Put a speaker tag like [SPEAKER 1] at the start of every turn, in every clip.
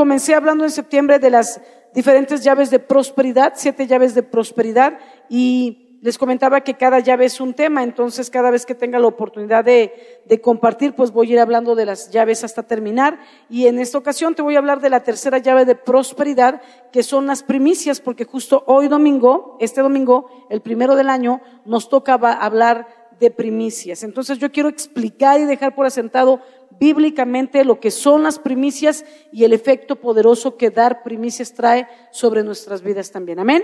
[SPEAKER 1] comencé hablando en septiembre de las diferentes llaves de prosperidad, siete llaves de prosperidad, y les comentaba que cada llave es un tema, entonces cada vez que tenga la oportunidad de, de, compartir, pues voy a ir hablando de las llaves hasta terminar. Y en esta ocasión te voy a hablar de la tercera llave de prosperidad, que son las primicias, porque justo hoy domingo, este domingo, el primero del año, nos toca hablar de primicias. Entonces yo quiero explicar y dejar por asentado bíblicamente lo que son las primicias y el efecto poderoso que dar primicias trae sobre nuestras vidas también. Amén.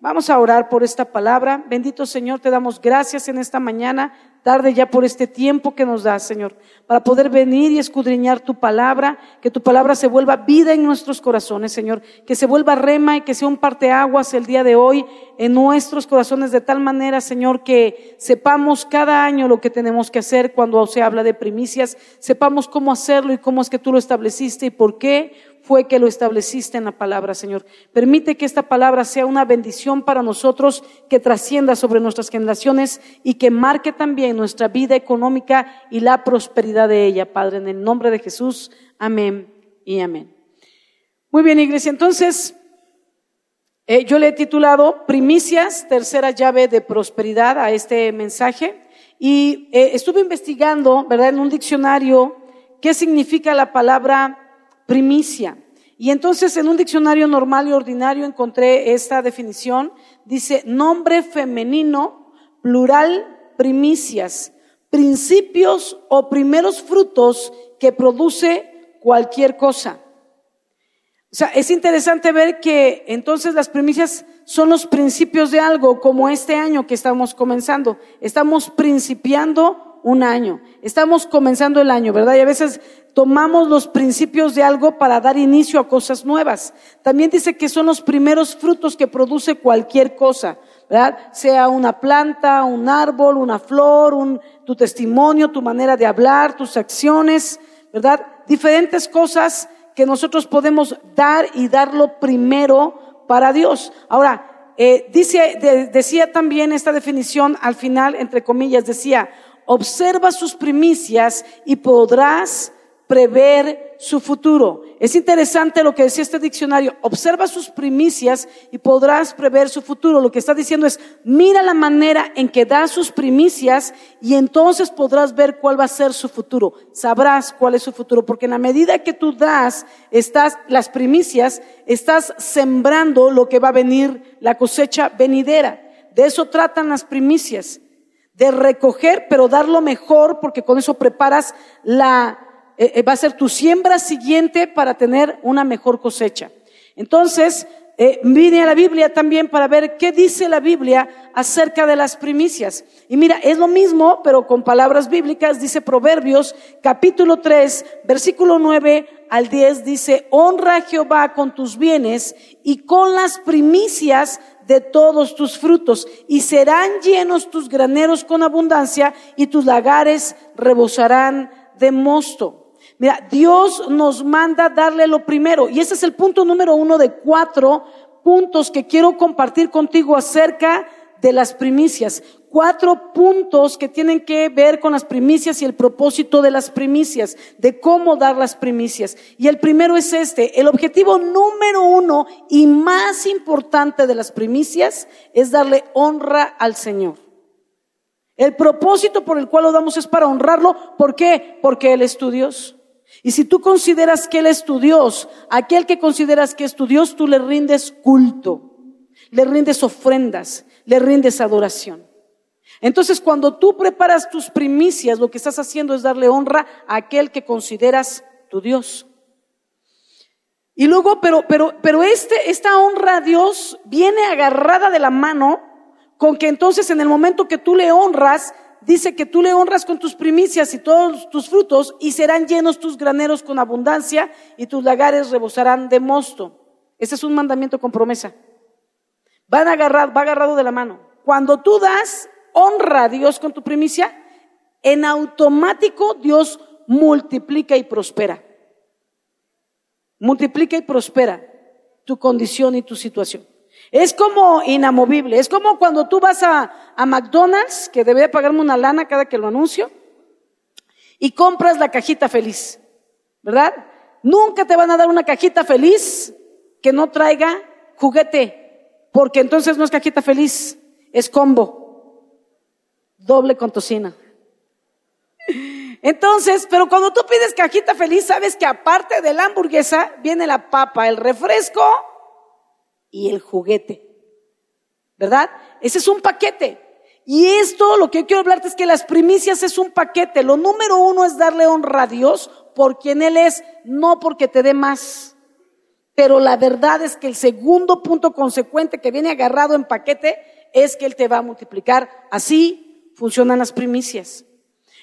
[SPEAKER 1] Vamos a orar por esta palabra. Bendito Señor, te damos gracias en esta mañana tarde ya por este tiempo que nos das, Señor, para poder venir y escudriñar tu palabra, que tu palabra se vuelva vida en nuestros corazones, Señor, que se vuelva rema y que sea un parteaguas el día de hoy en nuestros corazones de tal manera, Señor, que sepamos cada año lo que tenemos que hacer cuando se habla de primicias, sepamos cómo hacerlo y cómo es que tú lo estableciste y por qué fue que lo estableciste en la palabra, Señor. Permite que esta palabra sea una bendición para nosotros, que trascienda sobre nuestras generaciones y que marque también nuestra vida económica y la prosperidad de ella, Padre, en el nombre de Jesús. Amén y amén. Muy bien, iglesia. Entonces, eh, yo le he titulado Primicias, tercera llave de prosperidad a este mensaje. Y eh, estuve investigando, ¿verdad?, en un diccionario, qué significa la palabra primicia. Y entonces en un diccionario normal y ordinario encontré esta definición. Dice nombre femenino, plural, primicias, principios o primeros frutos que produce cualquier cosa. O sea, es interesante ver que entonces las primicias son los principios de algo, como este año que estamos comenzando. Estamos principiando un año. Estamos comenzando el año, ¿verdad? Y a veces tomamos los principios de algo para dar inicio a cosas nuevas. También dice que son los primeros frutos que produce cualquier cosa, ¿verdad? Sea una planta, un árbol, una flor, un, tu testimonio, tu manera de hablar, tus acciones, ¿verdad? Diferentes cosas que nosotros podemos dar y darlo primero para Dios. Ahora, eh, dice, decía también esta definición al final, entre comillas, decía, observa sus primicias y podrás prever su futuro. Es interesante lo que decía este diccionario. Observa sus primicias y podrás prever su futuro. Lo que está diciendo es, mira la manera en que da sus primicias y entonces podrás ver cuál va a ser su futuro. Sabrás cuál es su futuro, porque en la medida que tú das estás las primicias, estás sembrando lo que va a venir, la cosecha venidera. De eso tratan las primicias de recoger, pero dar lo mejor, porque con eso preparas la, eh, eh, va a ser tu siembra siguiente para tener una mejor cosecha. Entonces, eh, vine a la Biblia también para ver qué dice la Biblia acerca de las primicias. Y mira, es lo mismo, pero con palabras bíblicas, dice Proverbios capítulo 3, versículo 9 al 10, dice, honra a Jehová con tus bienes y con las primicias de todos tus frutos, y serán llenos tus graneros con abundancia, y tus lagares rebosarán de mosto. Mira, Dios nos manda darle lo primero, y ese es el punto número uno de cuatro puntos que quiero compartir contigo acerca de las primicias cuatro puntos que tienen que ver con las primicias y el propósito de las primicias, de cómo dar las primicias. Y el primero es este, el objetivo número uno y más importante de las primicias es darle honra al Señor. El propósito por el cual lo damos es para honrarlo. ¿Por qué? Porque Él es tu Dios. Y si tú consideras que Él es tu Dios, aquel que consideras que es tu Dios, tú le rindes culto, le rindes ofrendas, le rindes adoración. Entonces, cuando tú preparas tus primicias, lo que estás haciendo es darle honra a aquel que consideras tu Dios. Y luego, pero, pero, pero este, esta honra a Dios viene agarrada de la mano con que entonces en el momento que tú le honras, dice que tú le honras con tus primicias y todos tus frutos y serán llenos tus graneros con abundancia y tus lagares rebosarán de mosto. Ese es un mandamiento con promesa. Van a agarrar, va agarrado de la mano. Cuando tú das, honra a Dios con tu primicia, en automático Dios multiplica y prospera. Multiplica y prospera tu condición y tu situación. Es como inamovible, es como cuando tú vas a, a McDonald's, que debe pagarme una lana cada que lo anuncio, y compras la cajita feliz, ¿verdad? Nunca te van a dar una cajita feliz que no traiga juguete, porque entonces no es cajita feliz, es combo, doble con tocina. Entonces, pero cuando tú pides cajita feliz, sabes que aparte de la hamburguesa viene la papa, el refresco y el juguete. ¿Verdad? Ese es un paquete. Y esto, lo que yo quiero hablarte es que las primicias es un paquete. Lo número uno es darle honra a Dios por quien Él es, no porque te dé más. Pero la verdad es que el segundo punto consecuente que viene agarrado en paquete es que Él te va a multiplicar. Así funcionan las primicias.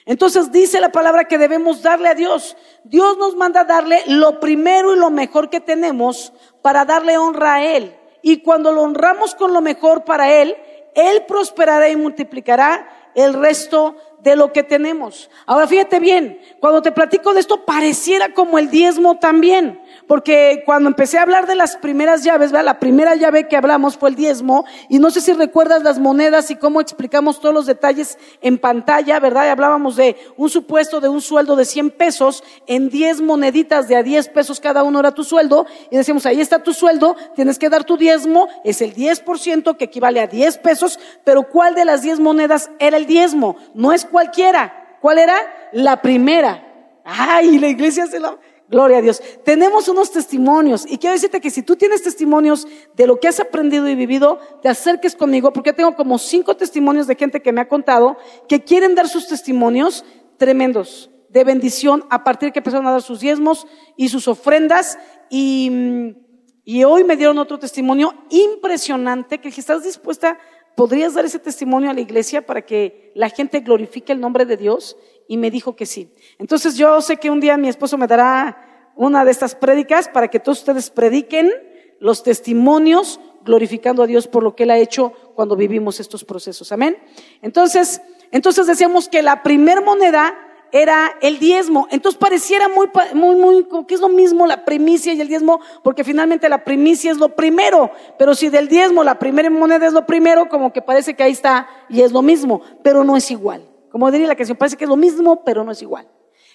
[SPEAKER 1] Entonces dice la palabra que debemos darle a Dios. Dios nos manda darle lo primero y lo mejor que tenemos para darle honra a Él. Y cuando lo honramos con lo mejor para Él, Él prosperará y multiplicará el resto de lo que tenemos. Ahora fíjate bien, cuando te platico de esto pareciera como el diezmo también, porque cuando empecé a hablar de las primeras llaves, la primera llave que hablamos fue el diezmo, y no sé si recuerdas las monedas y cómo explicamos todos los detalles en pantalla, ¿verdad? Hablábamos de un supuesto de un sueldo de 100 pesos en 10 moneditas de a 10 pesos cada uno era tu sueldo, y decíamos, ahí está tu sueldo, tienes que dar tu diezmo, es el 10% que equivale a 10 pesos, pero ¿cuál de las 10 monedas era el diezmo? No es cualquiera, ¿cuál era? La primera. Ay, la iglesia se la... Gloria a Dios. Tenemos unos testimonios y quiero decirte que si tú tienes testimonios de lo que has aprendido y vivido, te acerques conmigo porque tengo como cinco testimonios de gente que me ha contado que quieren dar sus testimonios tremendos de bendición a partir que empezaron a dar sus diezmos y sus ofrendas y, y hoy me dieron otro testimonio impresionante que si estás dispuesta ¿podrías dar ese testimonio a la iglesia para que la gente glorifique el nombre de Dios? Y me dijo que sí. Entonces yo sé que un día mi esposo me dará una de estas prédicas para que todos ustedes prediquen los testimonios glorificando a Dios por lo que Él ha hecho cuando vivimos estos procesos. Amén. Entonces, entonces decíamos que la primer moneda era el diezmo. Entonces pareciera muy, muy, muy, como que es lo mismo la primicia y el diezmo, porque finalmente la primicia es lo primero. Pero si del diezmo la primera moneda es lo primero, como que parece que ahí está y es lo mismo, pero no es igual. Como diría la canción, parece que es lo mismo, pero no es igual.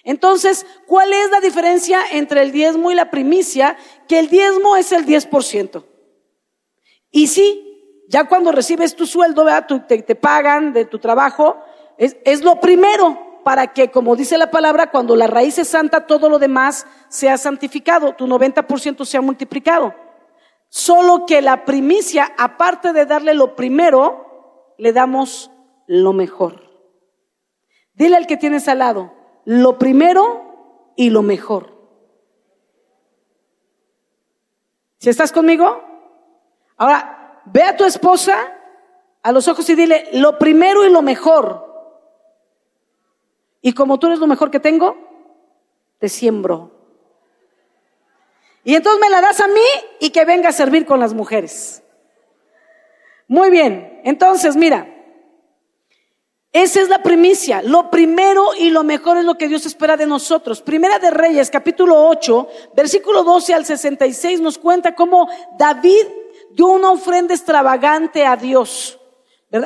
[SPEAKER 1] Entonces, ¿cuál es la diferencia entre el diezmo y la primicia? Que el diezmo es el 10%. Y sí, ya cuando recibes tu sueldo, te, te, pagan de tu trabajo, es, es lo primero para que, como dice la palabra, cuando la raíz es santa, todo lo demás sea santificado, tu 90% sea multiplicado. Solo que la primicia, aparte de darle lo primero, le damos lo mejor. Dile al que tienes al lado, lo primero y lo mejor. ¿Si estás conmigo? Ahora, ve a tu esposa a los ojos y dile, lo primero y lo mejor. Y como tú eres lo mejor que tengo, te siembro. Y entonces me la das a mí y que venga a servir con las mujeres. Muy bien, entonces mira, esa es la primicia. Lo primero y lo mejor es lo que Dios espera de nosotros. Primera de Reyes, capítulo 8, versículo 12 al 66 nos cuenta cómo David dio una ofrenda extravagante a Dios.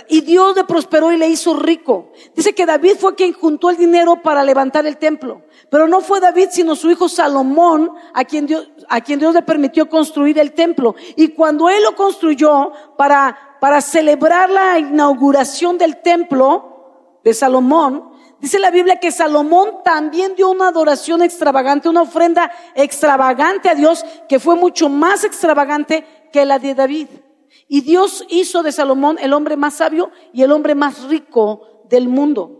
[SPEAKER 1] Y Dios le prosperó y le hizo rico. Dice que David fue quien juntó el dinero para levantar el templo. Pero no fue David, sino su hijo Salomón, a quien Dios, a quien Dios le permitió construir el templo. Y cuando él lo construyó para, para celebrar la inauguración del templo de Salomón, dice la Biblia que Salomón también dio una adoración extravagante, una ofrenda extravagante a Dios, que fue mucho más extravagante que la de David. Y Dios hizo de Salomón el hombre más sabio y el hombre más rico del mundo.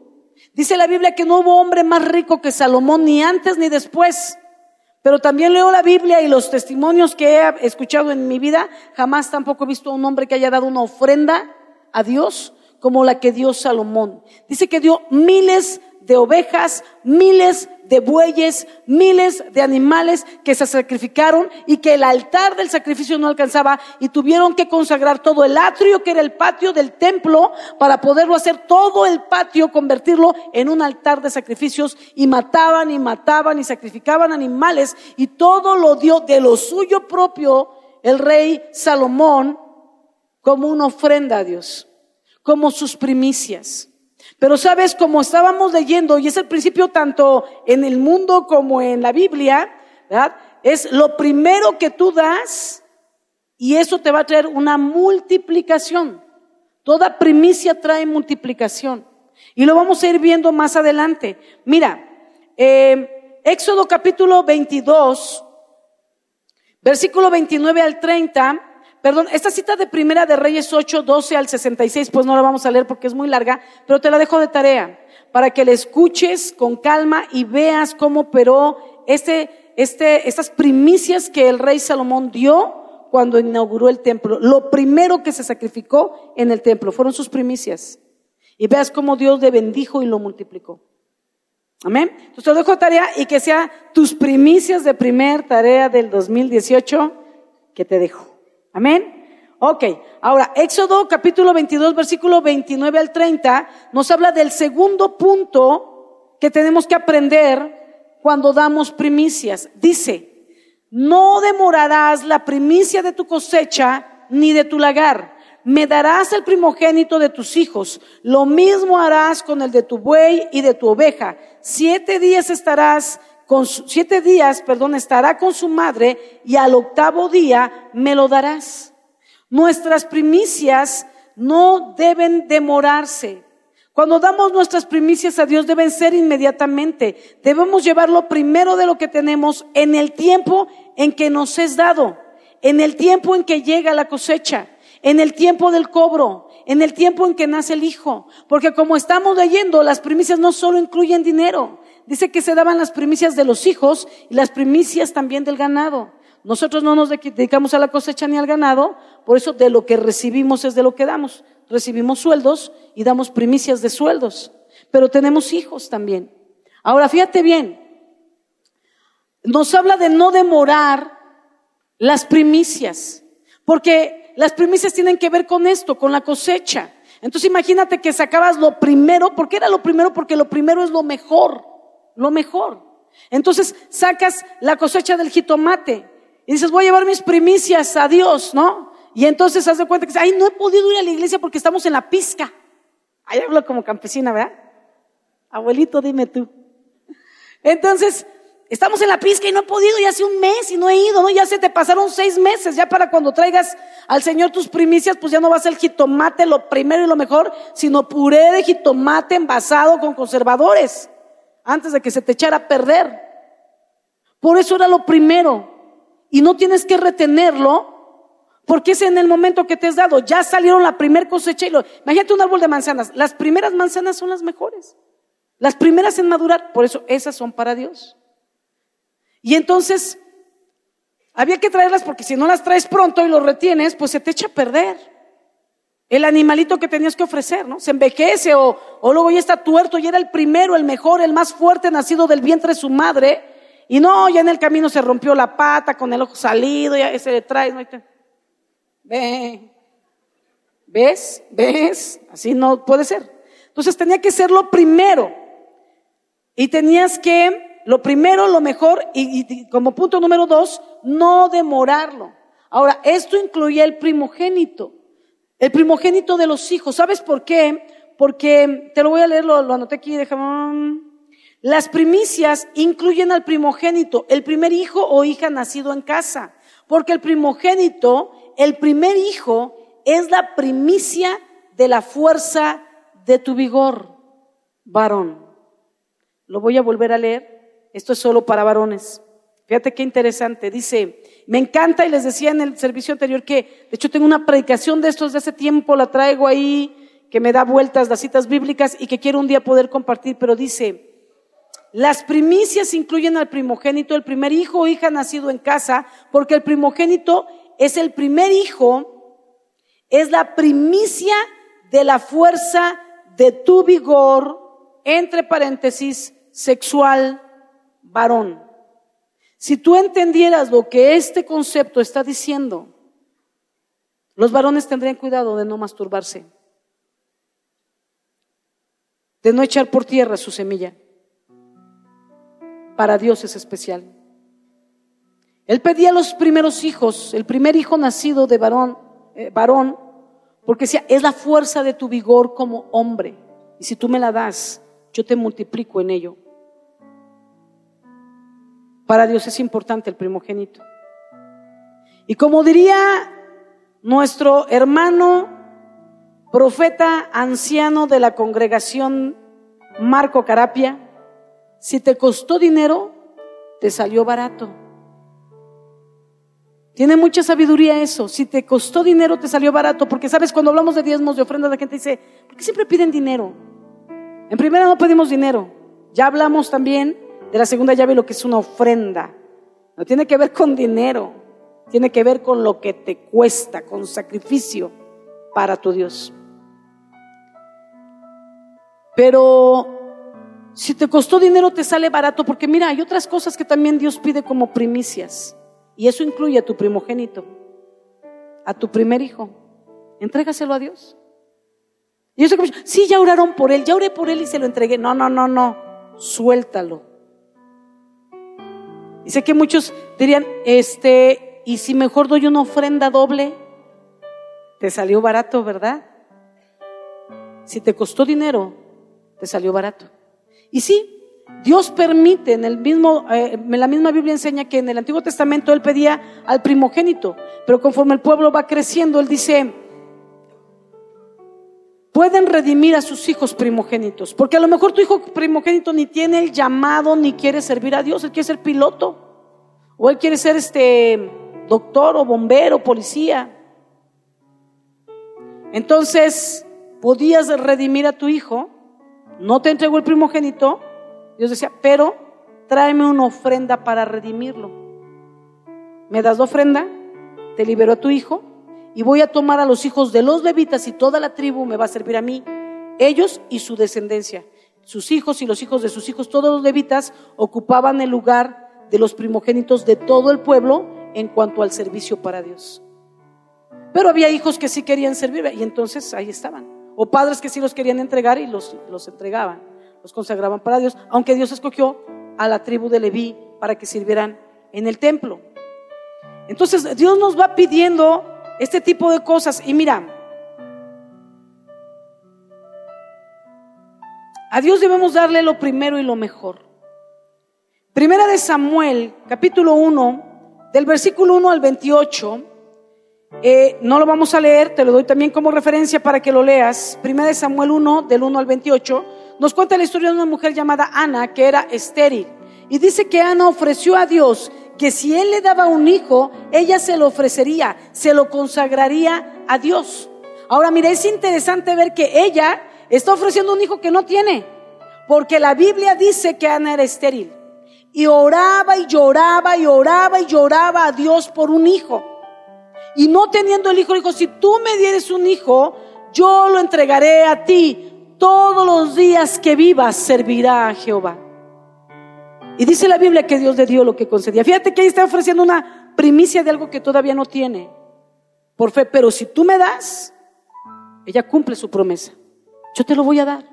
[SPEAKER 1] Dice la Biblia que no hubo hombre más rico que Salomón ni antes ni después. Pero también leo la Biblia y los testimonios que he escuchado en mi vida, jamás tampoco he visto a un hombre que haya dado una ofrenda a Dios como la que dio Salomón. Dice que dio miles de ovejas, miles de bueyes, miles de animales que se sacrificaron y que el altar del sacrificio no alcanzaba y tuvieron que consagrar todo el atrio que era el patio del templo para poderlo hacer todo el patio, convertirlo en un altar de sacrificios y mataban y mataban y sacrificaban animales y todo lo dio de lo suyo propio el rey Salomón como una ofrenda a Dios, como sus primicias. Pero sabes, como estábamos leyendo, y es el principio tanto en el mundo como en la Biblia. Es lo primero que tú das y eso te va a traer una multiplicación. Toda primicia trae multiplicación. Y lo vamos a ir viendo más adelante. Mira, eh, Éxodo capítulo 22, versículo 29 al 30. Perdón, esta cita de Primera de Reyes 8, 12 al 66, pues no la vamos a leer porque es muy larga, pero te la dejo de tarea para que la escuches con calma y veas cómo operó este, este, estas primicias que el rey Salomón dio cuando inauguró el templo. Lo primero que se sacrificó en el templo fueron sus primicias. Y veas cómo Dios le bendijo y lo multiplicó. Amén. Entonces te dejo tarea y que sea tus primicias de primer tarea del 2018 que te dejo. Amén. Ok, ahora Éxodo capítulo 22, versículo 29 al 30 nos habla del segundo punto que tenemos que aprender cuando damos primicias. Dice, no demorarás la primicia de tu cosecha ni de tu lagar. Me darás el primogénito de tus hijos. Lo mismo harás con el de tu buey y de tu oveja. Siete días estarás con siete días, perdón, estará con su madre y al octavo día me lo darás. Nuestras primicias no deben demorarse. Cuando damos nuestras primicias a Dios deben ser inmediatamente. Debemos llevarlo primero de lo que tenemos en el tiempo en que nos es dado, en el tiempo en que llega la cosecha, en el tiempo del cobro, en el tiempo en que nace el hijo. Porque como estamos leyendo, las primicias no solo incluyen dinero. Dice que se daban las primicias de los hijos y las primicias también del ganado. Nosotros no nos dedicamos a la cosecha ni al ganado, por eso de lo que recibimos es de lo que damos. Recibimos sueldos y damos primicias de sueldos, pero tenemos hijos también. Ahora, fíjate bien, nos habla de no demorar las primicias, porque las primicias tienen que ver con esto, con la cosecha. Entonces imagínate que sacabas lo primero, ¿por qué era lo primero? Porque lo primero es lo mejor, lo mejor. Entonces sacas la cosecha del jitomate y dices, voy a llevar mis primicias a Dios, ¿no? Y entonces haz de cuenta que, ay, no he podido ir a la iglesia porque estamos en la pizca. Ahí hablo como campesina, ¿verdad? Abuelito, dime tú. Entonces, estamos en la pizca y no he podido, ya hace un mes y no he ido, ¿no? Ya se te pasaron seis meses, ya para cuando traigas al Señor tus primicias, pues ya no va a ser jitomate lo primero y lo mejor, sino puré de jitomate envasado con conservadores, antes de que se te echara a perder. Por eso era lo primero y no tienes que retenerlo porque es en el momento que te has dado. Ya salieron la primer cosecha y lo, imagínate un árbol de manzanas. Las primeras manzanas son las mejores. Las primeras en madurar, por eso esas son para Dios. Y entonces había que traerlas porque si no las traes pronto y lo retienes, pues se te echa a perder. El animalito que tenías que ofrecer, ¿no? Se envejece o, o luego ya está tuerto y era el primero, el mejor, el más fuerte nacido del vientre de su madre y no, ya en el camino se rompió la pata con el ojo salido, ya se le trae. ¿no? Ve, ¿ves? ¿Ves? Así no puede ser. Entonces tenía que ser lo primero. Y tenías que, lo primero, lo mejor, y, y como punto número dos, no demorarlo. Ahora, esto incluía el primogénito. El primogénito de los hijos. ¿Sabes por qué? Porque, te lo voy a leer, lo, anoté aquí, déjame. Las primicias incluyen al primogénito, el primer hijo o hija nacido en casa, porque el primogénito, el primer hijo, es la primicia de la fuerza de tu vigor, varón. Lo voy a volver a leer, esto es solo para varones. Fíjate qué interesante, dice, me encanta y les decía en el servicio anterior que, de hecho, tengo una predicación de estos de hace tiempo, la traigo ahí, que me da vueltas las citas bíblicas y que quiero un día poder compartir, pero dice, las primicias incluyen al primogénito, el primer hijo o hija nacido en casa, porque el primogénito es el primer hijo, es la primicia de la fuerza de tu vigor, entre paréntesis, sexual, varón. Si tú entendieras lo que este concepto está diciendo, los varones tendrían cuidado de no masturbarse, de no echar por tierra su semilla para Dios es especial. Él pedía los primeros hijos, el primer hijo nacido de varón, eh, varón, porque decía, es la fuerza de tu vigor como hombre. Y si tú me la das, yo te multiplico en ello. Para Dios es importante el primogénito. Y como diría nuestro hermano profeta anciano de la congregación Marco Carapia, si te costó dinero, te salió barato. Tiene mucha sabiduría eso. Si te costó dinero, te salió barato. Porque sabes, cuando hablamos de diezmos, de ofrendas, la gente dice, ¿por qué siempre piden dinero? En primera no pedimos dinero. Ya hablamos también de la segunda llave, lo que es una ofrenda. No tiene que ver con dinero, tiene que ver con lo que te cuesta, con sacrificio para tu Dios. Pero si te costó dinero, te sale barato, porque mira, hay otras cosas que también Dios pide como primicias. Y eso incluye a tu primogénito, a tu primer hijo. Entrégaselo a Dios. Y eso que sí, ya oraron por él, ya oré por él y se lo entregué. No, no, no, no. Suéltalo. Y sé que muchos dirían, este, ¿y si mejor doy una ofrenda doble? Te salió barato, ¿verdad? Si te costó dinero, te salió barato. Y sí, Dios permite, en el mismo, eh, la misma Biblia enseña que en el Antiguo Testamento Él pedía al primogénito, pero conforme el pueblo va creciendo, Él dice, pueden redimir a sus hijos primogénitos. Porque a lo mejor tu hijo primogénito ni tiene el llamado ni quiere servir a Dios, él quiere ser piloto. O él quiere ser este doctor o bombero, policía. Entonces, podías redimir a tu hijo, no te entregó el primogénito, Dios decía, pero tráeme una ofrenda para redimirlo. Me das la ofrenda, te libero a tu hijo y voy a tomar a los hijos de los levitas y toda la tribu me va a servir a mí, ellos y su descendencia. Sus hijos y los hijos de sus hijos, todos los levitas, ocupaban el lugar de los primogénitos de todo el pueblo en cuanto al servicio para Dios. Pero había hijos que sí querían servir y entonces ahí estaban. O padres que sí los querían entregar y los, los entregaban, los consagraban para Dios, aunque Dios escogió a la tribu de Leví para que sirvieran en el templo. Entonces Dios nos va pidiendo este tipo de cosas. Y mira, a Dios debemos darle lo primero y lo mejor. Primera de Samuel, capítulo 1, del versículo 1 al 28. Eh, no lo vamos a leer, te lo doy también como referencia para que lo leas. Primera de Samuel 1, del 1 al 28, nos cuenta la historia de una mujer llamada Ana, que era estéril. Y dice que Ana ofreció a Dios que si él le daba un hijo, ella se lo ofrecería, se lo consagraría a Dios. Ahora, mira, es interesante ver que ella está ofreciendo un hijo que no tiene, porque la Biblia dice que Ana era estéril. Y oraba y lloraba y oraba y lloraba a Dios por un hijo. Y no teniendo el hijo, dijo, si tú me dieres un hijo, yo lo entregaré a ti. Todos los días que vivas servirá a Jehová. Y dice la Biblia que Dios le dio lo que concedía. Fíjate que ahí está ofreciendo una primicia de algo que todavía no tiene por fe. Pero si tú me das, ella cumple su promesa. Yo te lo voy a dar.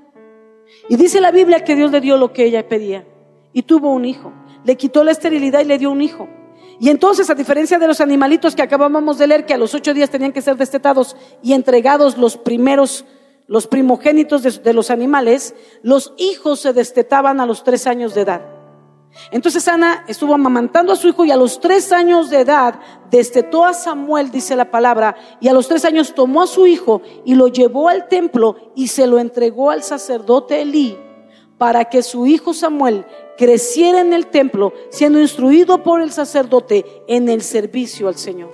[SPEAKER 1] Y dice la Biblia que Dios le dio lo que ella pedía. Y tuvo un hijo. Le quitó la esterilidad y le dio un hijo. Y entonces, a diferencia de los animalitos que acabábamos de leer, que a los ocho días tenían que ser destetados y entregados los primeros, los primogénitos de, de los animales, los hijos se destetaban a los tres años de edad. Entonces Ana estuvo amamantando a su hijo y a los tres años de edad destetó a Samuel, dice la palabra, y a los tres años tomó a su hijo y lo llevó al templo y se lo entregó al sacerdote Elí para que su hijo Samuel creciera en el templo, siendo instruido por el sacerdote en el servicio al Señor.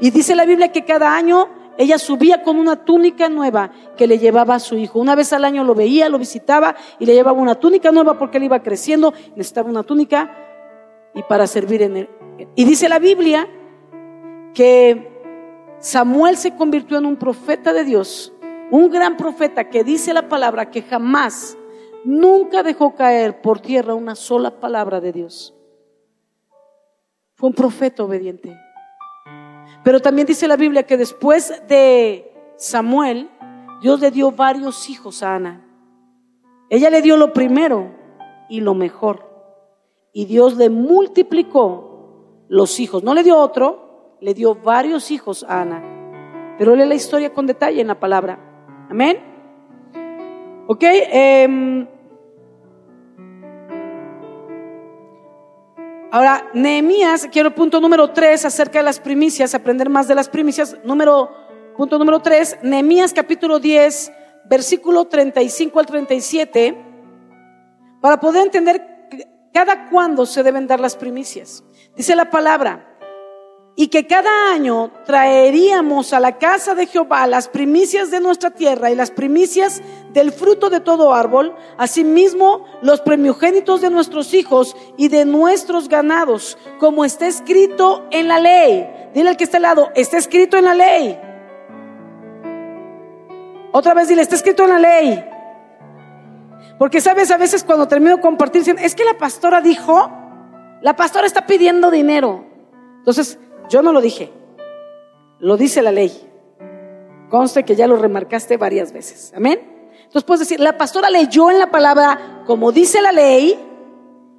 [SPEAKER 1] Y dice la Biblia que cada año ella subía con una túnica nueva que le llevaba a su hijo. Una vez al año lo veía, lo visitaba y le llevaba una túnica nueva porque él iba creciendo, necesitaba una túnica y para servir en él. Y dice la Biblia que Samuel se convirtió en un profeta de Dios, un gran profeta que dice la palabra que jamás, nunca dejó caer por tierra una sola palabra de Dios. Fue un profeta obediente. Pero también dice la Biblia que después de Samuel, Dios le dio varios hijos a Ana. Ella le dio lo primero y lo mejor. Y Dios le multiplicó los hijos. No le dio otro, le dio varios hijos a Ana. Pero lee la historia con detalle en la palabra. Amén. Ok. Eh, Ahora, Nehemías, quiero punto número tres acerca de las primicias, aprender más de las primicias. Número, punto número tres, Nehemías capítulo 10, versículo 35 al 37, para poder entender cada cuándo se deben dar las primicias. Dice la palabra, y que cada año traeríamos a la casa de Jehová las primicias de nuestra tierra y las primicias del fruto de todo árbol, asimismo los primogénitos de nuestros hijos y de nuestros ganados, como está escrito en la ley. Dile al que está al lado, está escrito en la ley. Otra vez dile, está escrito en la ley. Porque sabes, a veces cuando termino de compartir, es que la pastora dijo, la pastora está pidiendo dinero. Entonces, yo no lo dije, lo dice la ley. Conste que ya lo remarcaste varias veces. Amén. Entonces puedes decir, la pastora leyó en la palabra como dice la ley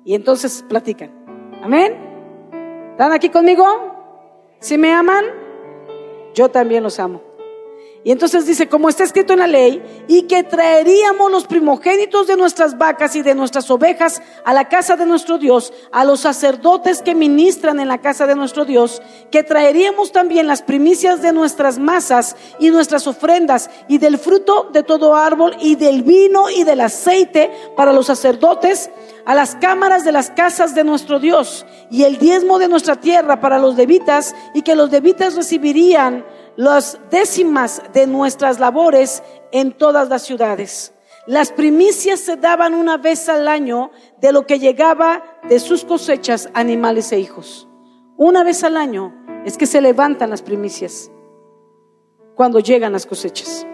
[SPEAKER 1] y entonces platican. Amén. ¿Están aquí conmigo? Si me aman, yo también los amo. Y entonces dice, como está escrito en la ley, y que traeríamos los primogénitos de nuestras vacas y de nuestras ovejas a la casa de nuestro Dios, a los sacerdotes que ministran en la casa de nuestro Dios, que traeríamos también las primicias de nuestras masas y nuestras ofrendas y del fruto de todo árbol y del vino y del aceite para los sacerdotes a las cámaras de las casas de nuestro Dios y el diezmo de nuestra tierra para los levitas y que los levitas recibirían las décimas de nuestras labores en todas las ciudades. Las primicias se daban una vez al año de lo que llegaba de sus cosechas, animales e hijos. Una vez al año es que se levantan las primicias cuando llegan las cosechas.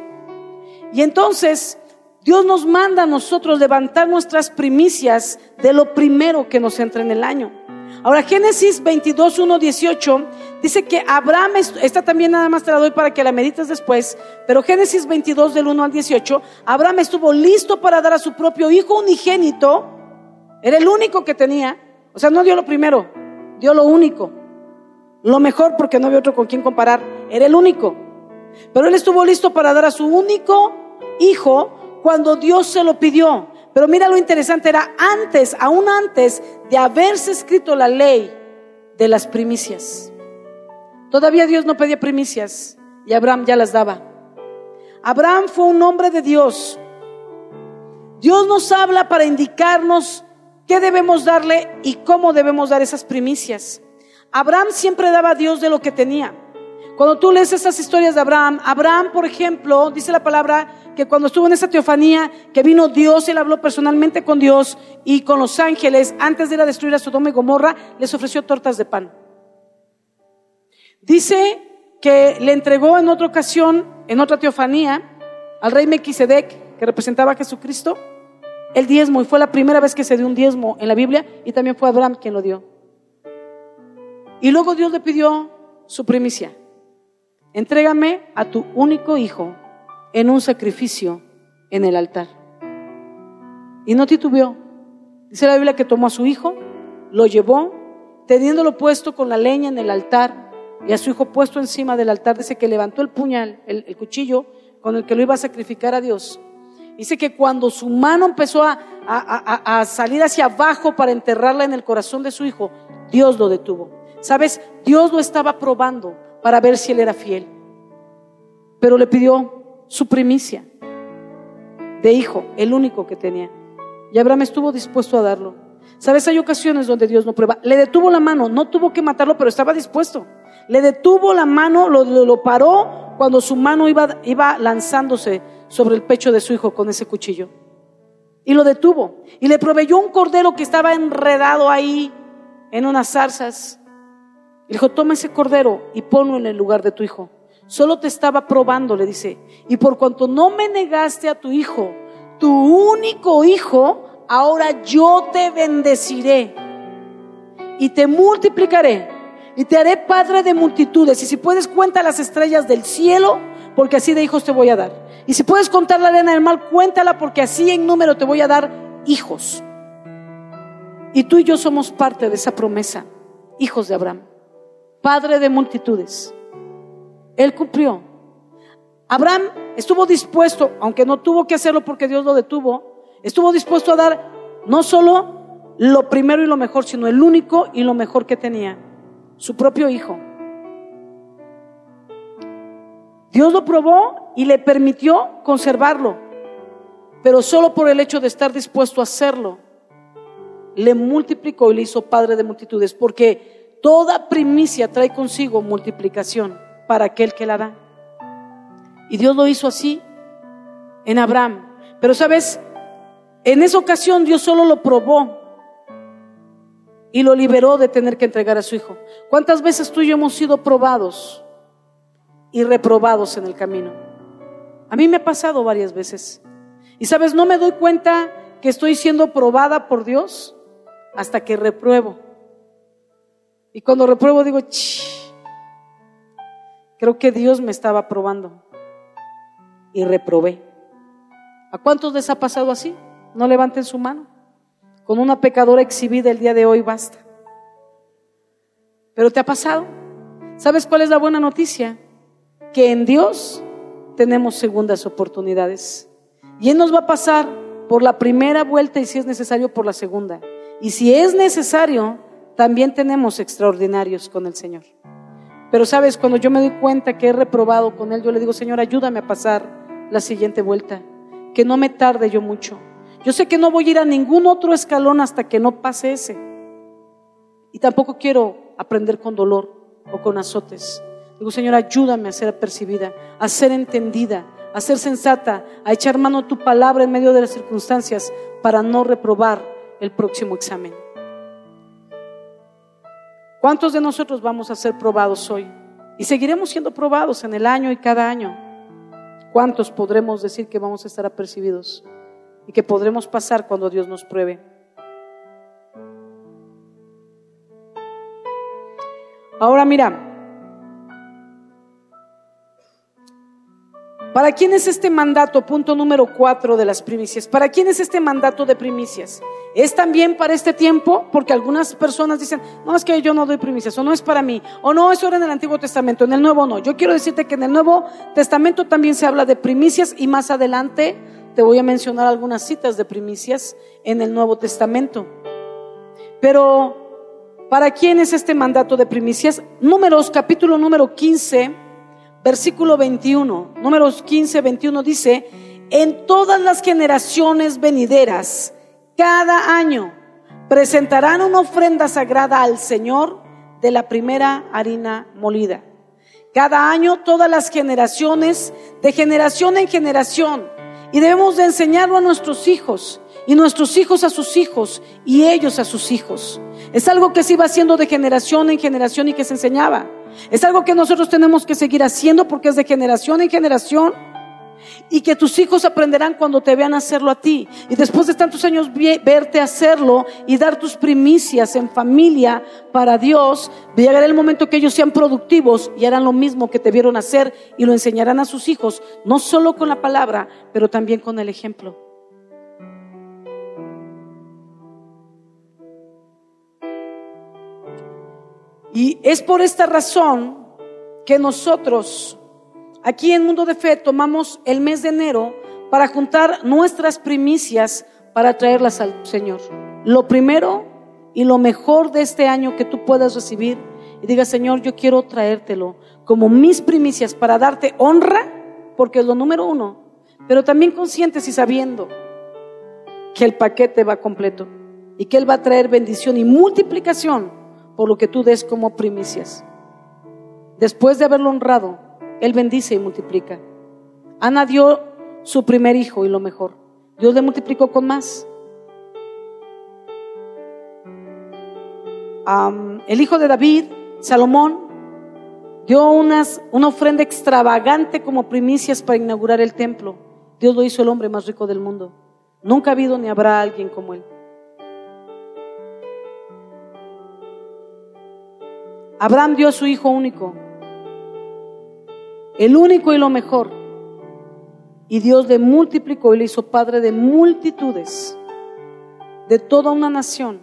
[SPEAKER 1] Y entonces Dios nos manda a nosotros levantar nuestras primicias de lo primero que nos entra en el año. Ahora, Génesis 22, 1, 18 dice que Abraham, esta también nada más te la doy para que la medites después, pero Génesis 22 del 1 al 18, Abraham estuvo listo para dar a su propio hijo unigénito, era el único que tenía, o sea, no dio lo primero, dio lo único, lo mejor porque no había otro con quien comparar, era el único, pero él estuvo listo para dar a su único hijo cuando Dios se lo pidió. Pero mira lo interesante, era antes, aún antes de haberse escrito la ley de las primicias. Todavía Dios no pedía primicias y Abraham ya las daba. Abraham fue un hombre de Dios. Dios nos habla para indicarnos qué debemos darle y cómo debemos dar esas primicias. Abraham siempre daba a Dios de lo que tenía. Cuando tú lees esas historias de Abraham, Abraham, por ejemplo, dice la palabra que cuando estuvo en esa teofanía, que vino Dios, él habló personalmente con Dios y con los ángeles, antes de ir a destruir a Sodoma y Gomorra, les ofreció tortas de pan. Dice que le entregó en otra ocasión, en otra teofanía, al rey Mequisedec, que representaba a Jesucristo, el diezmo, y fue la primera vez que se dio un diezmo en la Biblia, y también fue Abraham quien lo dio. Y luego Dios le pidió su primicia. Entrégame a tu único hijo en un sacrificio en el altar. Y no titubeó. Dice la Biblia que tomó a su hijo, lo llevó, teniéndolo puesto con la leña en el altar y a su hijo puesto encima del altar. Dice que levantó el puñal, el, cuchillo con el que lo iba a sacrificar a Dios. Dice que cuando su mano empezó a, a, salir hacia abajo para enterrarla en el corazón de su hijo, Dios lo detuvo. ¿Sabes? Dios lo estaba probando para ver si él era fiel. Pero le pidió su primicia de hijo, el único que tenía. Y Abraham estuvo dispuesto a darlo. Sabes, hay ocasiones donde Dios no prueba. Le detuvo la mano, no tuvo que matarlo, pero estaba dispuesto. Le detuvo la mano, lo, paró cuando su mano iba, iba lanzándose sobre el pecho de su hijo con ese cuchillo. Y lo detuvo. Y le proveyó un cordero que estaba enredado ahí en unas zarzas. Y dijo, toma ese cordero y ponlo en el lugar de tu hijo. Solo te estaba probando, le dice. Y por cuanto no me negaste a tu hijo, tu único hijo, ahora yo te bendeciré y te multiplicaré y te haré padre de multitudes. Y si puedes, cuenta las estrellas del cielo, porque así de hijos te voy a dar. Y si puedes contar la arena del mal, cuéntala, porque así en número te voy a dar hijos. Y tú y yo somos parte de esa promesa, hijos de Abraham, padre de multitudes. Él cumplió. Abraham estuvo dispuesto, aunque no tuvo que hacerlo porque Dios lo detuvo, estuvo dispuesto a dar no solo lo primero y lo mejor, sino el único y lo mejor que tenía, su propio hijo. Dios lo probó y le permitió conservarlo, pero solo por el hecho de estar dispuesto a hacerlo, le multiplicó y le hizo padre de multitudes, porque toda primicia trae consigo multiplicación para aquel que la da. Y Dios lo hizo así en Abraham. Pero sabes, en esa ocasión Dios solo lo probó y lo liberó de tener que entregar a su hijo. ¿Cuántas veces tú y yo hemos sido probados y reprobados en el camino? A mí me ha pasado varias veces. Y sabes, no me doy cuenta que estoy siendo probada por Dios hasta que repruebo. Y cuando repruebo digo, creo que Dios me estaba probando. Y reprobé. ¿A cuántos les ha pasado así? No levanten su mano. Con una pecadora exhibida el día de hoy basta. Pero te ha pasado. ¿Sabes cuál es la buena noticia? Que en Dios tenemos segundas oportunidades. Y Él nos va a pasar por la primera vuelta y si es necesario por la segunda. Y si es necesario, también tenemos extraordinarios con el Señor. Pero sabes, cuando yo me doy cuenta que he reprobado con Él, yo le digo, Señor, ayúdame a pasar la siguiente vuelta que no me tarde yo mucho. Yo sé que no voy a ir a ningún otro escalón hasta que no pase ese. Y tampoco quiero aprender con dolor o con azotes. Digo, Señor, ayúdame a ser percibida, a ser entendida, a ser sensata, a echar mano a tu palabra en medio de las circunstancias para no reprobar el próximo examen. ¿Cuántos de nosotros vamos a ser probados hoy? Y seguiremos siendo probados en el año y cada año. ¿Cuántos podremos decir que vamos a estar apercibidos y que podremos pasar cuando Dios nos pruebe? Ahora mira, ¿Para quién es este mandato? Punto número cuatro de las primicias. ¿Para quién es este mandato de primicias? ¿Es también para este tiempo? Porque algunas personas dicen, no, es que yo no doy primicias, o no es para mí, o no, eso era en el Antiguo Testamento, en el Nuevo no. Yo quiero decirte que en el Nuevo Testamento también se habla de primicias y más adelante te voy a mencionar algunas citas de primicias en el Nuevo Testamento. Pero, ¿para quién es este mandato de primicias? Números, capítulo número 15 versículo 21, números 15, 21 dice, en todas las generaciones venideras, cada año, presentarán una ofrenda sagrada al Señor de la primera harina molida. Cada año, todas las generaciones, de generación en generación, y debemos de enseñarlo a nuestros hijos, y nuestros hijos a sus hijos, y ellos a sus hijos. Es algo que se iba haciendo de generación en generación y que se enseñaba. Es algo que nosotros tenemos que seguir haciendo porque es de generación en generación y que tus hijos aprenderán cuando te vean hacerlo a ti. Y después de tantos años verte hacerlo y dar tus primicias en familia para Dios, llegará el momento que ellos sean productivos y harán lo mismo que te vieron hacer y lo enseñarán a sus hijos, no solo con la palabra, pero también con el ejemplo. Y es por esta razón que nosotros aquí en Mundo de Fe tomamos el mes de enero para juntar nuestras primicias para traerlas al Señor. Lo primero y lo mejor de este año que tú puedas recibir y diga, Señor, yo quiero traértelo como mis primicias para darte honra, porque es lo número uno, pero también conscientes y sabiendo que el paquete va completo y que Él va a traer bendición y multiplicación por lo que tú des como primicias. Después de haberlo honrado, Él bendice y multiplica. Ana dio su primer hijo y lo mejor. Dios le multiplicó con más. el hijo de David, Salomón, dio una ofrenda extravagante como primicias para inaugurar el templo. Dios lo hizo el hombre más rico del mundo. Nunca ha habido ni habrá alguien como él. Abraham dio a su hijo único, el único y lo mejor. Y Dios le multiplicó y le hizo padre de multitudes, de toda una nación,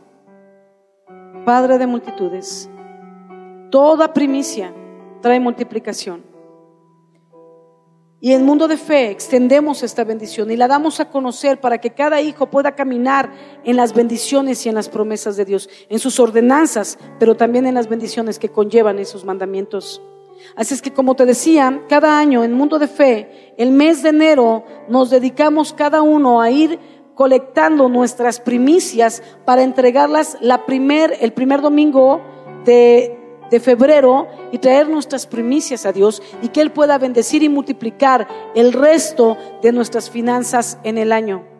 [SPEAKER 1] padre de multitudes. Toda primicia trae multiplicación. Y en Mundo de Fe extendemos esta bendición y la damos a conocer para que cada hijo pueda caminar en las bendiciones y en las promesas de Dios, en sus ordenanzas, pero también en las bendiciones que conllevan esos mandamientos. Así es que como te decía, cada año en Mundo de Fe, el mes de enero, nos dedicamos cada uno a ir colectando nuestras primicias para entregarlas la primer, el primer domingo de de febrero y traer nuestras primicias a Dios y que Él pueda bendecir y multiplicar el resto de nuestras finanzas en el año.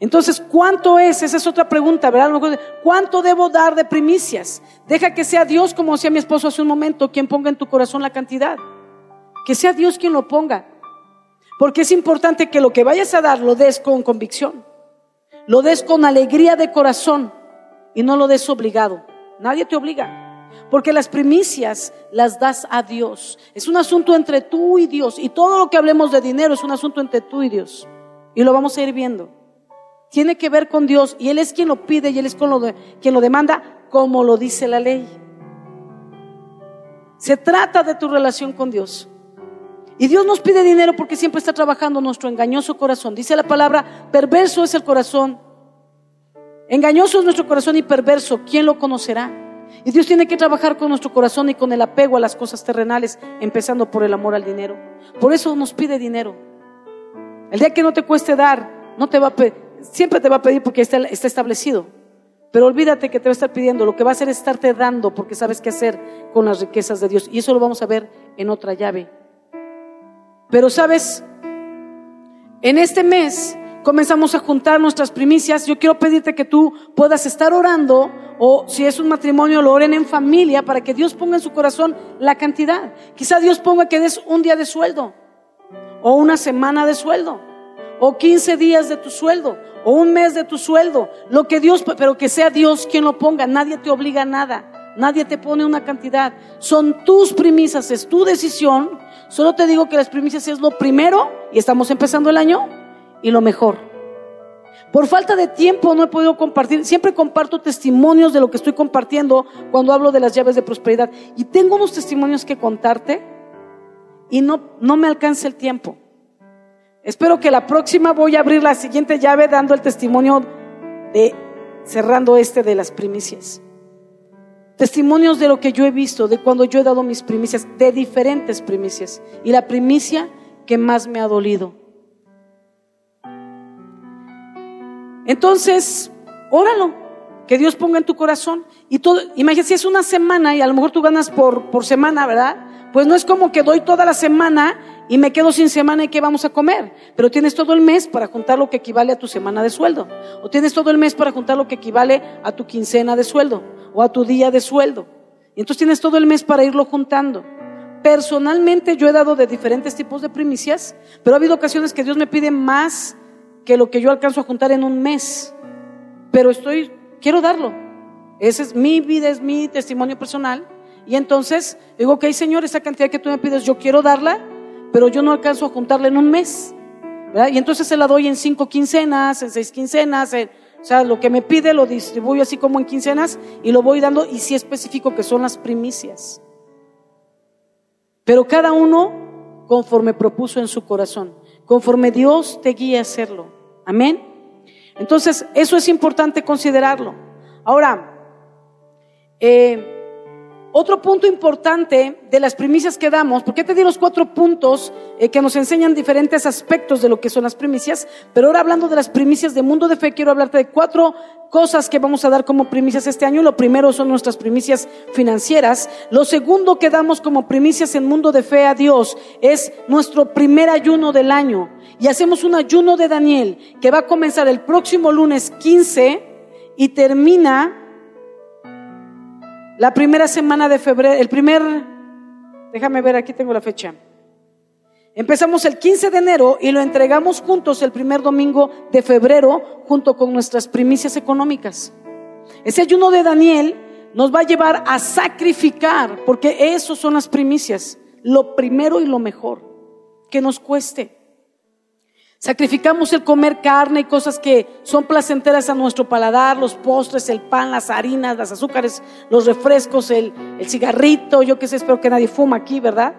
[SPEAKER 1] Entonces, ¿cuánto es? Esa es otra pregunta, ¿verdad? ¿Cuánto debo dar de primicias? Deja que sea Dios, como decía mi esposo hace un momento, quien ponga en tu corazón la cantidad. Que sea Dios quien lo ponga. Porque es importante que lo que vayas a dar lo des con convicción. Lo des con alegría de corazón y no lo des obligado. Nadie te obliga. Porque las primicias las das a Dios. Es un asunto entre tú y Dios. Y todo lo que hablemos de dinero es un asunto entre tú y Dios. Y lo vamos a ir viendo. Tiene que ver con Dios. Y Él es quien lo pide y Él es quien lo demanda, como lo dice la ley. Se trata de tu relación con Dios. Y Dios nos pide dinero porque siempre está trabajando nuestro engañoso corazón. Dice la palabra, perverso es el corazón. Engañoso es nuestro corazón y perverso. ¿Quién lo conocerá? Y Dios tiene que trabajar con nuestro corazón y con el apego a las cosas terrenales, empezando por el amor al dinero. Por eso nos pide dinero. El día que no te cueste dar, no te va a siempre te va a pedir porque está, establecido. Pero olvídate que te va a estar pidiendo, lo que va a hacer es estarte dando porque sabes qué hacer con las riquezas de Dios. Y eso lo vamos a ver en otra llave. Pero sabes, en este mes comenzamos a juntar nuestras primicias. Yo quiero pedirte que tú puedas estar orando o si es un matrimonio, lo oren en familia para que Dios ponga en su corazón la cantidad. Quizá Dios ponga que des un día de sueldo, o una semana de sueldo, o 15 días de tu sueldo, o un mes de tu sueldo. Lo que Dios, pero que sea Dios quien lo ponga. Nadie te obliga a nada. Nadie te pone una cantidad. Son tus primicias, es tu decisión. Solo te digo que las primicias es lo primero, y estamos empezando el año, y lo mejor. Por falta de tiempo no he podido compartir. Siempre comparto testimonios de lo que estoy compartiendo cuando hablo de las llaves de prosperidad. Y tengo unos testimonios que contarte y no, no me alcanza el tiempo. Espero que la próxima voy a abrir la siguiente llave dando el testimonio de cerrando este de las primicias. Testimonios de lo que yo he visto, de cuando yo he dado mis primicias, de diferentes primicias. Y la primicia que más me ha dolido Entonces, óralo, que Dios ponga en tu corazón. Y todo, imagínate, si es una semana y a lo mejor tú ganas por, por semana, ¿verdad? Pues no es como que doy toda la semana y me quedo sin semana y qué vamos a comer. Pero tienes todo el mes para juntar lo que equivale a tu semana de sueldo. O tienes todo el mes para juntar lo que equivale a tu quincena de sueldo o a tu día de sueldo. Y entonces tienes todo el mes para irlo juntando. Personalmente yo he dado de diferentes tipos de primicias, pero ha habido ocasiones que Dios me pide más que lo que yo alcanzo a juntar en un mes. Pero estoy, quiero darlo. Esa es mi vida, es mi testimonio personal. Y entonces digo, ok, Señor, esa cantidad que tú me pides, yo quiero darla, pero yo no alcanzo a juntarla en un mes. Y entonces se la doy en cinco quincenas, en seis quincenas, o sea, lo que me pide lo distribuyo así como en quincenas y lo voy dando y sí especifico que son las primicias. Pero cada uno conforme propuso en su corazón, conforme Dios te guía a hacerlo. Amén. Entonces, eso es importante considerarlo. Ahora, eh, otro punto importante de las primicias que damos, porque te di los cuatro puntos eh, que nos enseñan diferentes aspectos de lo que son las primicias, pero ahora hablando de las primicias de Mundo de Fe, quiero hablarte de cuatro cosas que vamos a dar como primicias este año. Lo primero son nuestras primicias financieras. Lo segundo que damos como primicias en Mundo de Fe a Dios es nuestro primer ayuno del año. Y hacemos un ayuno de Daniel que va a comenzar el próximo lunes 15 y termina la primera semana de febrero, el primer, déjame ver, aquí tengo la fecha. Empezamos el 15 de enero y lo entregamos juntos el primer domingo de febrero junto con nuestras primicias económicas. Ese ayuno de Daniel nos va a llevar a sacrificar, porque eso son las primicias, lo primero y lo mejor, que nos cueste. Sacrificamos el comer carne y cosas que son placenteras a nuestro paladar, los postres, el pan, las harinas, las azúcares, los refrescos, el, cigarrito, yo qué sé, espero que nadie fuma aquí, ¿verdad?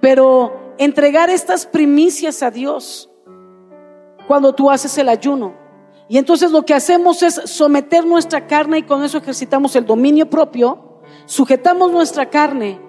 [SPEAKER 1] Pero entregar estas primicias a Dios cuando tú haces el ayuno. Y entonces lo que hacemos es someter nuestra carne y con eso ejercitamos el dominio propio, sujetamos nuestra carne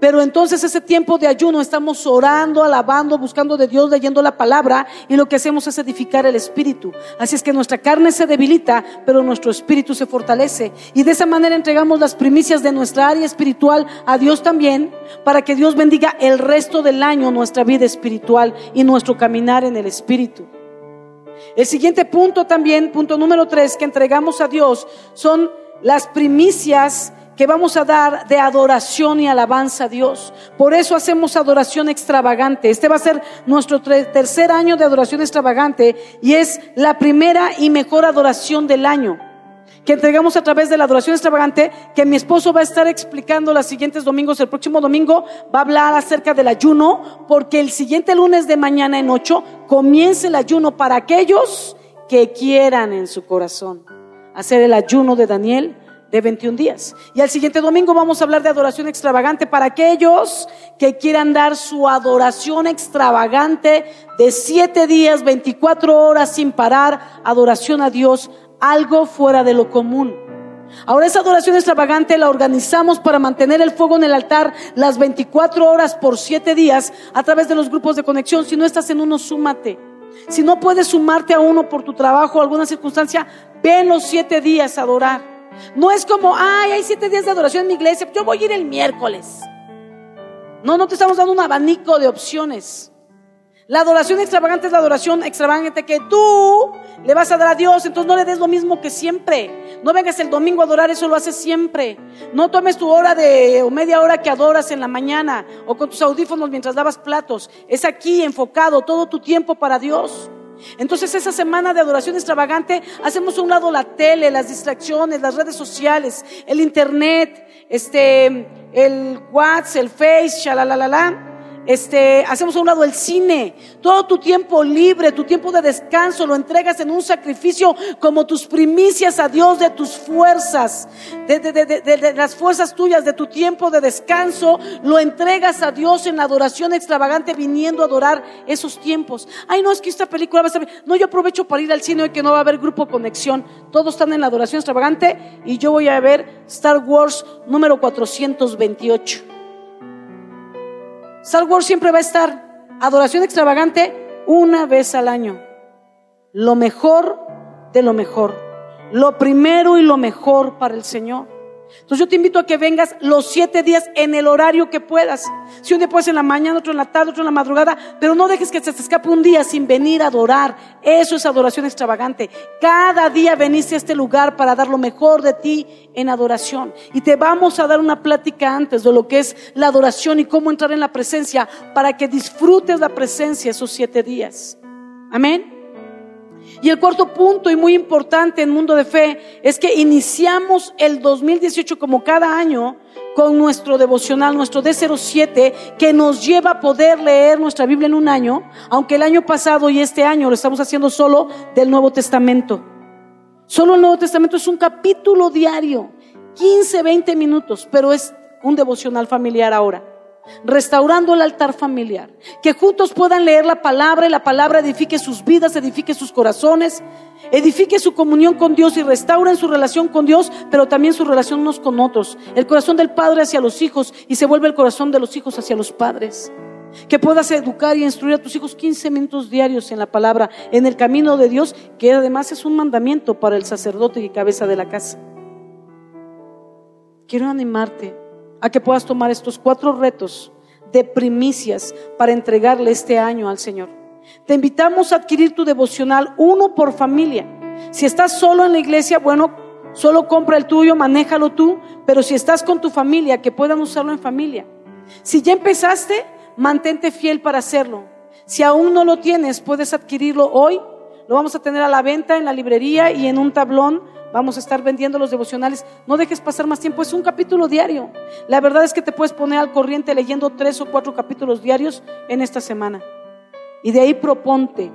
[SPEAKER 1] pero entonces ese tiempo de ayuno estamos orando, alabando, buscando de Dios, leyendo la palabra y lo que hacemos es edificar el espíritu. Así es que nuestra carne se debilita, pero nuestro espíritu se fortalece. Y de esa manera entregamos las primicias de nuestra área espiritual a Dios también, para que Dios bendiga el resto del año nuestra vida espiritual y nuestro caminar en el espíritu. El siguiente punto también, punto número tres, que entregamos a Dios son las primicias que vamos a dar de adoración y alabanza a Dios. Por eso hacemos adoración extravagante. Este va a ser nuestro tercer año de adoración extravagante y es la primera y mejor adoración del año que entregamos a través de la adoración extravagante, que mi esposo va a estar explicando los siguientes domingos. El próximo domingo va a hablar acerca del ayuno, porque el siguiente lunes de mañana en ocho comienza el ayuno para aquellos que quieran en su corazón hacer el ayuno de Daniel de 21 días. Y al siguiente domingo vamos a hablar de adoración extravagante para aquellos que quieran dar su adoración extravagante de 7 días, 24 horas sin parar, adoración a Dios, algo fuera de lo común. Ahora esa adoración extravagante la organizamos para mantener el fuego en el altar las 24 horas por 7 días a través de los grupos de conexión. Si no estás en uno, súmate. Si no puedes sumarte a uno por tu trabajo o alguna circunstancia, ven los 7 días a adorar. No es como, ay, hay siete días de adoración en mi iglesia, yo voy a ir el miércoles. No, no te estamos dando un abanico de opciones. La adoración extravagante es la adoración extravagante que tú le vas a dar a Dios. Entonces no le des lo mismo que siempre. No vengas el domingo a adorar, eso lo haces siempre. No tomes tu hora de o media hora que adoras en la mañana o con tus audífonos mientras lavas platos. Es aquí enfocado todo tu tiempo para Dios. Entonces esa semana de adoración extravagante hacemos a un lado la tele, las distracciones, las redes sociales, el internet, este, el WhatsApp, el Face, la este, hacemos a un lado el cine, todo tu tiempo libre, tu tiempo de descanso, lo entregas en un sacrificio como tus primicias a Dios de tus fuerzas, de, las fuerzas tuyas, de tu tiempo de descanso, lo entregas a Dios en la adoración extravagante viniendo a adorar esos tiempos. Ay, no, es que esta película va a ser, no, yo aprovecho para ir al cine y que no va a haber grupo conexión, todos están en la adoración extravagante y yo voy a ver Star Wars número 428. Wars siempre va a estar adoración extravagante una vez al año. Lo mejor de lo mejor. Lo primero y lo mejor para el Señor. Entonces yo te invito a que vengas los siete días en el horario que puedas. Si un día puedes en la mañana, otro en la tarde, otro en la madrugada, pero no dejes que se te escape un día sin venir a adorar. Eso es adoración extravagante. Cada día veniste a este lugar para dar lo mejor de ti en adoración. Y te vamos a dar una plática antes de lo que es la adoración y cómo entrar en la presencia para que disfrutes la presencia esos siete días. Amén. Y el cuarto punto y muy importante en Mundo de Fe es que iniciamos el 2018 como cada año con nuestro devocional, nuestro D07, que nos lleva a poder leer nuestra Biblia en un año, aunque el año pasado y este año lo estamos haciendo solo del Nuevo Testamento. Solo el Nuevo Testamento es un capítulo diario, 15, 20 minutos, pero es un devocional familiar ahora restaurando el altar familiar, que juntos puedan leer la palabra y la palabra edifique sus vidas, edifique sus corazones, edifique su comunión con Dios y restauren su relación con Dios, pero también su relación unos con otros, el corazón del padre hacia los hijos y se vuelve el corazón de los hijos hacia los padres. Que puedas educar y instruir a tus hijos 15 minutos diarios en la palabra, en el camino de Dios, que además es un mandamiento para el sacerdote y cabeza de la casa. Quiero animarte a que puedas tomar estos cuatro retos de primicias para entregarle este año al Señor. Te invitamos a adquirir tu devocional uno por familia. Si estás solo en la iglesia, bueno, solo compra el tuyo, manéjalo tú, pero si estás con tu familia, que puedan usarlo en familia. Si ya empezaste, mantente fiel para hacerlo. Si aún no lo tienes, puedes adquirirlo hoy. Lo vamos a tener a la venta en la librería y en un tablón Vamos a estar vendiendo los devocionales. No dejes pasar más tiempo. Es un capítulo diario. La verdad es que te puedes poner al corriente leyendo tres o cuatro capítulos diarios en esta semana. Y de ahí proponte,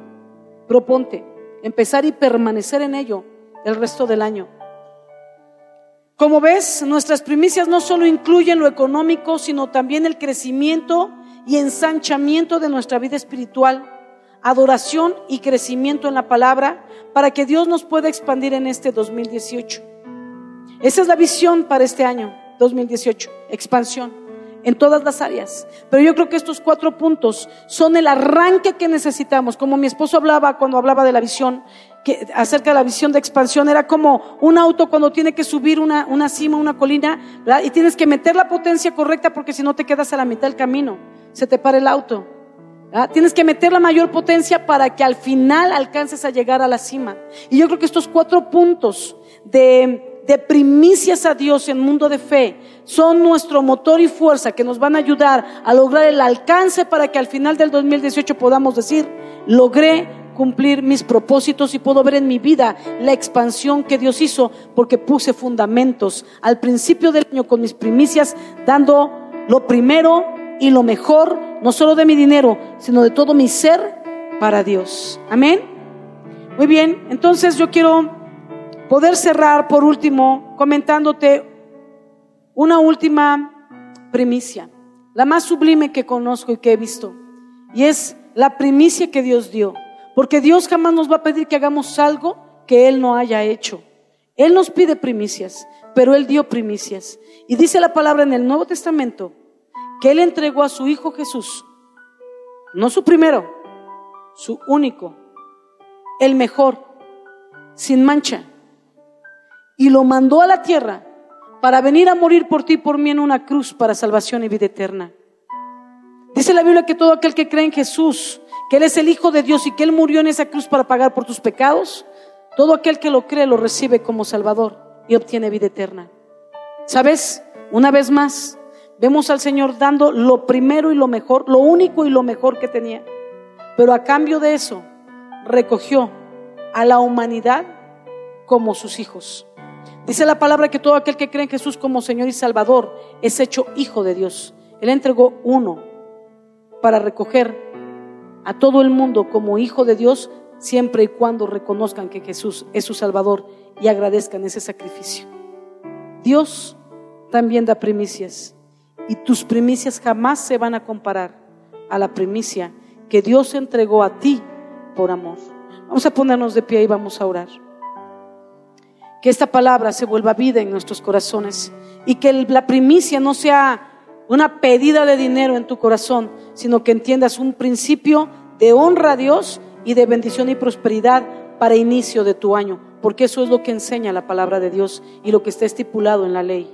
[SPEAKER 1] proponte empezar y permanecer en ello el resto del año. Como ves, nuestras primicias no solo incluyen lo económico, sino también el crecimiento y ensanchamiento de nuestra vida espiritual, adoración y crecimiento en la palabra para que Dios nos pueda expandir en este 2018. Esa es la visión para este año 2018, expansión en todas las áreas. Pero yo creo que estos cuatro puntos son el arranque que necesitamos. Como mi esposo hablaba cuando hablaba de la visión, que, acerca de la visión de expansión, era como un auto cuando tiene que subir una, una cima, una colina, y tienes que meter la potencia correcta porque si no te quedas a la mitad del camino, se te para el auto. Tienes que meter la mayor potencia para que al final alcances a llegar a la cima. Y yo creo que estos cuatro puntos de, de primicias a Dios en mundo de fe son nuestro motor y fuerza que nos van a ayudar a lograr el alcance para que al final del 2018 podamos decir, logré cumplir mis propósitos y puedo ver en mi vida la expansión que Dios hizo porque puse fundamentos al principio del año con mis primicias, dando lo primero y lo mejor, no solo de mi dinero, sino de todo mi ser para Dios. Amén. Muy bien, entonces yo quiero poder cerrar por último comentándote una última primicia, la más sublime que conozco y que he visto, y es la primicia que Dios dio, porque Dios jamás nos va a pedir que hagamos algo que Él no haya hecho. Él nos pide primicias, pero Él dio primicias. Y dice la palabra en el Nuevo Testamento que Él entregó a su Hijo Jesús, no su primero, su único, el mejor, sin mancha, y lo mandó a la tierra para venir a morir por ti y por mí en una cruz para salvación y vida eterna. Dice la Biblia que todo aquel que cree en Jesús, que Él es el Hijo de Dios y que Él murió en esa cruz para pagar por tus pecados, todo aquel que lo cree lo recibe como Salvador y obtiene vida eterna. ¿Sabes? Una vez más, vemos al Señor dando lo primero y lo mejor, lo único y lo mejor que tenía. Pero a cambio de eso, recogió a la humanidad como sus hijos. Dice la palabra que todo aquel que cree en Jesús como Señor y Salvador es hecho hijo de Dios. Él entregó uno para recoger a todo el mundo como hijo de Dios siempre y cuando reconozcan que Jesús es su Salvador y agradezcan ese sacrificio. Dios también da primicias y tus primicias jamás se van a comparar a la primicia que Dios entregó a ti por amor. Vamos a ponernos de pie y vamos a orar. Que esta palabra se vuelva vida en nuestros corazones y que la primicia no sea una pedida de dinero en tu corazón, sino que entiendas un principio de honra a Dios y de bendición y prosperidad para inicio de tu año, porque eso es lo que enseña la palabra de Dios y lo que está estipulado en la ley.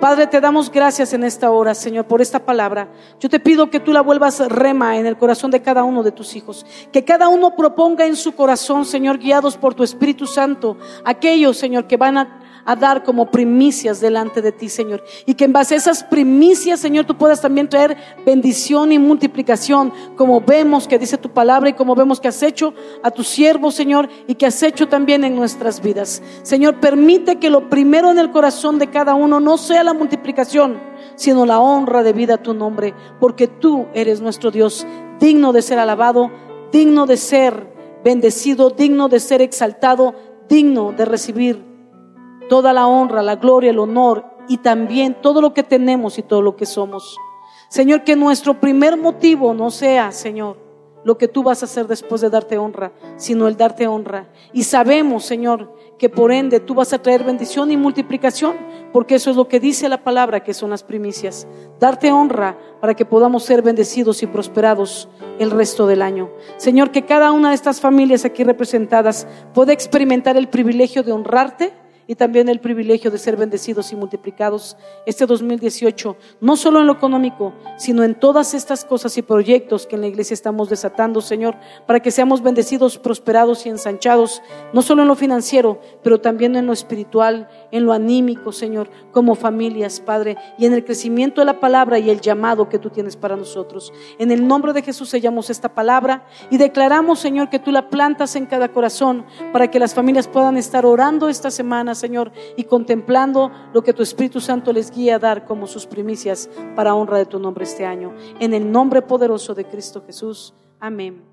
[SPEAKER 1] Padre, te damos gracias en esta hora, Señor, por esta palabra. Yo te pido que tú la vuelvas rema en el corazón de cada uno de tus hijos. Que cada uno proponga en su corazón, Señor, guiados por tu Espíritu Santo, aquellos, Señor, que van a a dar como primicias delante de ti, Señor. Y que en base a esas primicias, Señor, tú puedas también traer bendición y multiplicación, como vemos que dice tu palabra y como vemos que has hecho a tu siervo, Señor, y que has hecho también en nuestras vidas. Señor, permite que lo primero en el corazón de cada uno no sea la multiplicación, sino la honra de vida a tu nombre, porque tú eres nuestro Dios, digno de ser alabado, digno de ser bendecido, digno de ser exaltado, digno de recibir toda la honra, la gloria, el honor y también todo lo que tenemos y todo lo que somos. Señor, que nuestro primer motivo no sea, Señor, lo que tú vas a hacer después de darte honra, sino el darte honra. Y sabemos, Señor, que por ende tú vas a traer bendición y multiplicación, porque eso es lo que dice la palabra, que son las primicias. Darte honra para que podamos ser bendecidos y prosperados el resto del año. Señor, que cada una de estas familias aquí representadas pueda experimentar el privilegio de honrarte y también el privilegio de ser bendecidos y multiplicados este 2018, no solo en lo económico, sino en todas estas cosas y proyectos que en la iglesia estamos desatando, Señor, para que seamos bendecidos, prosperados y ensanchados, no solo en lo financiero, pero también en lo espiritual, en lo anímico, Señor, como familias, Padre, y en el crecimiento de la palabra y el llamado que tú tienes para nosotros. En el nombre de Jesús sellamos esta palabra y declaramos, Señor, que tú la plantas en cada corazón para que las familias puedan estar orando esta semana Señor, y contemplando lo que tu Espíritu Santo les guía a dar como sus primicias para honra de tu nombre este año. En el nombre poderoso de Cristo Jesús. Amén.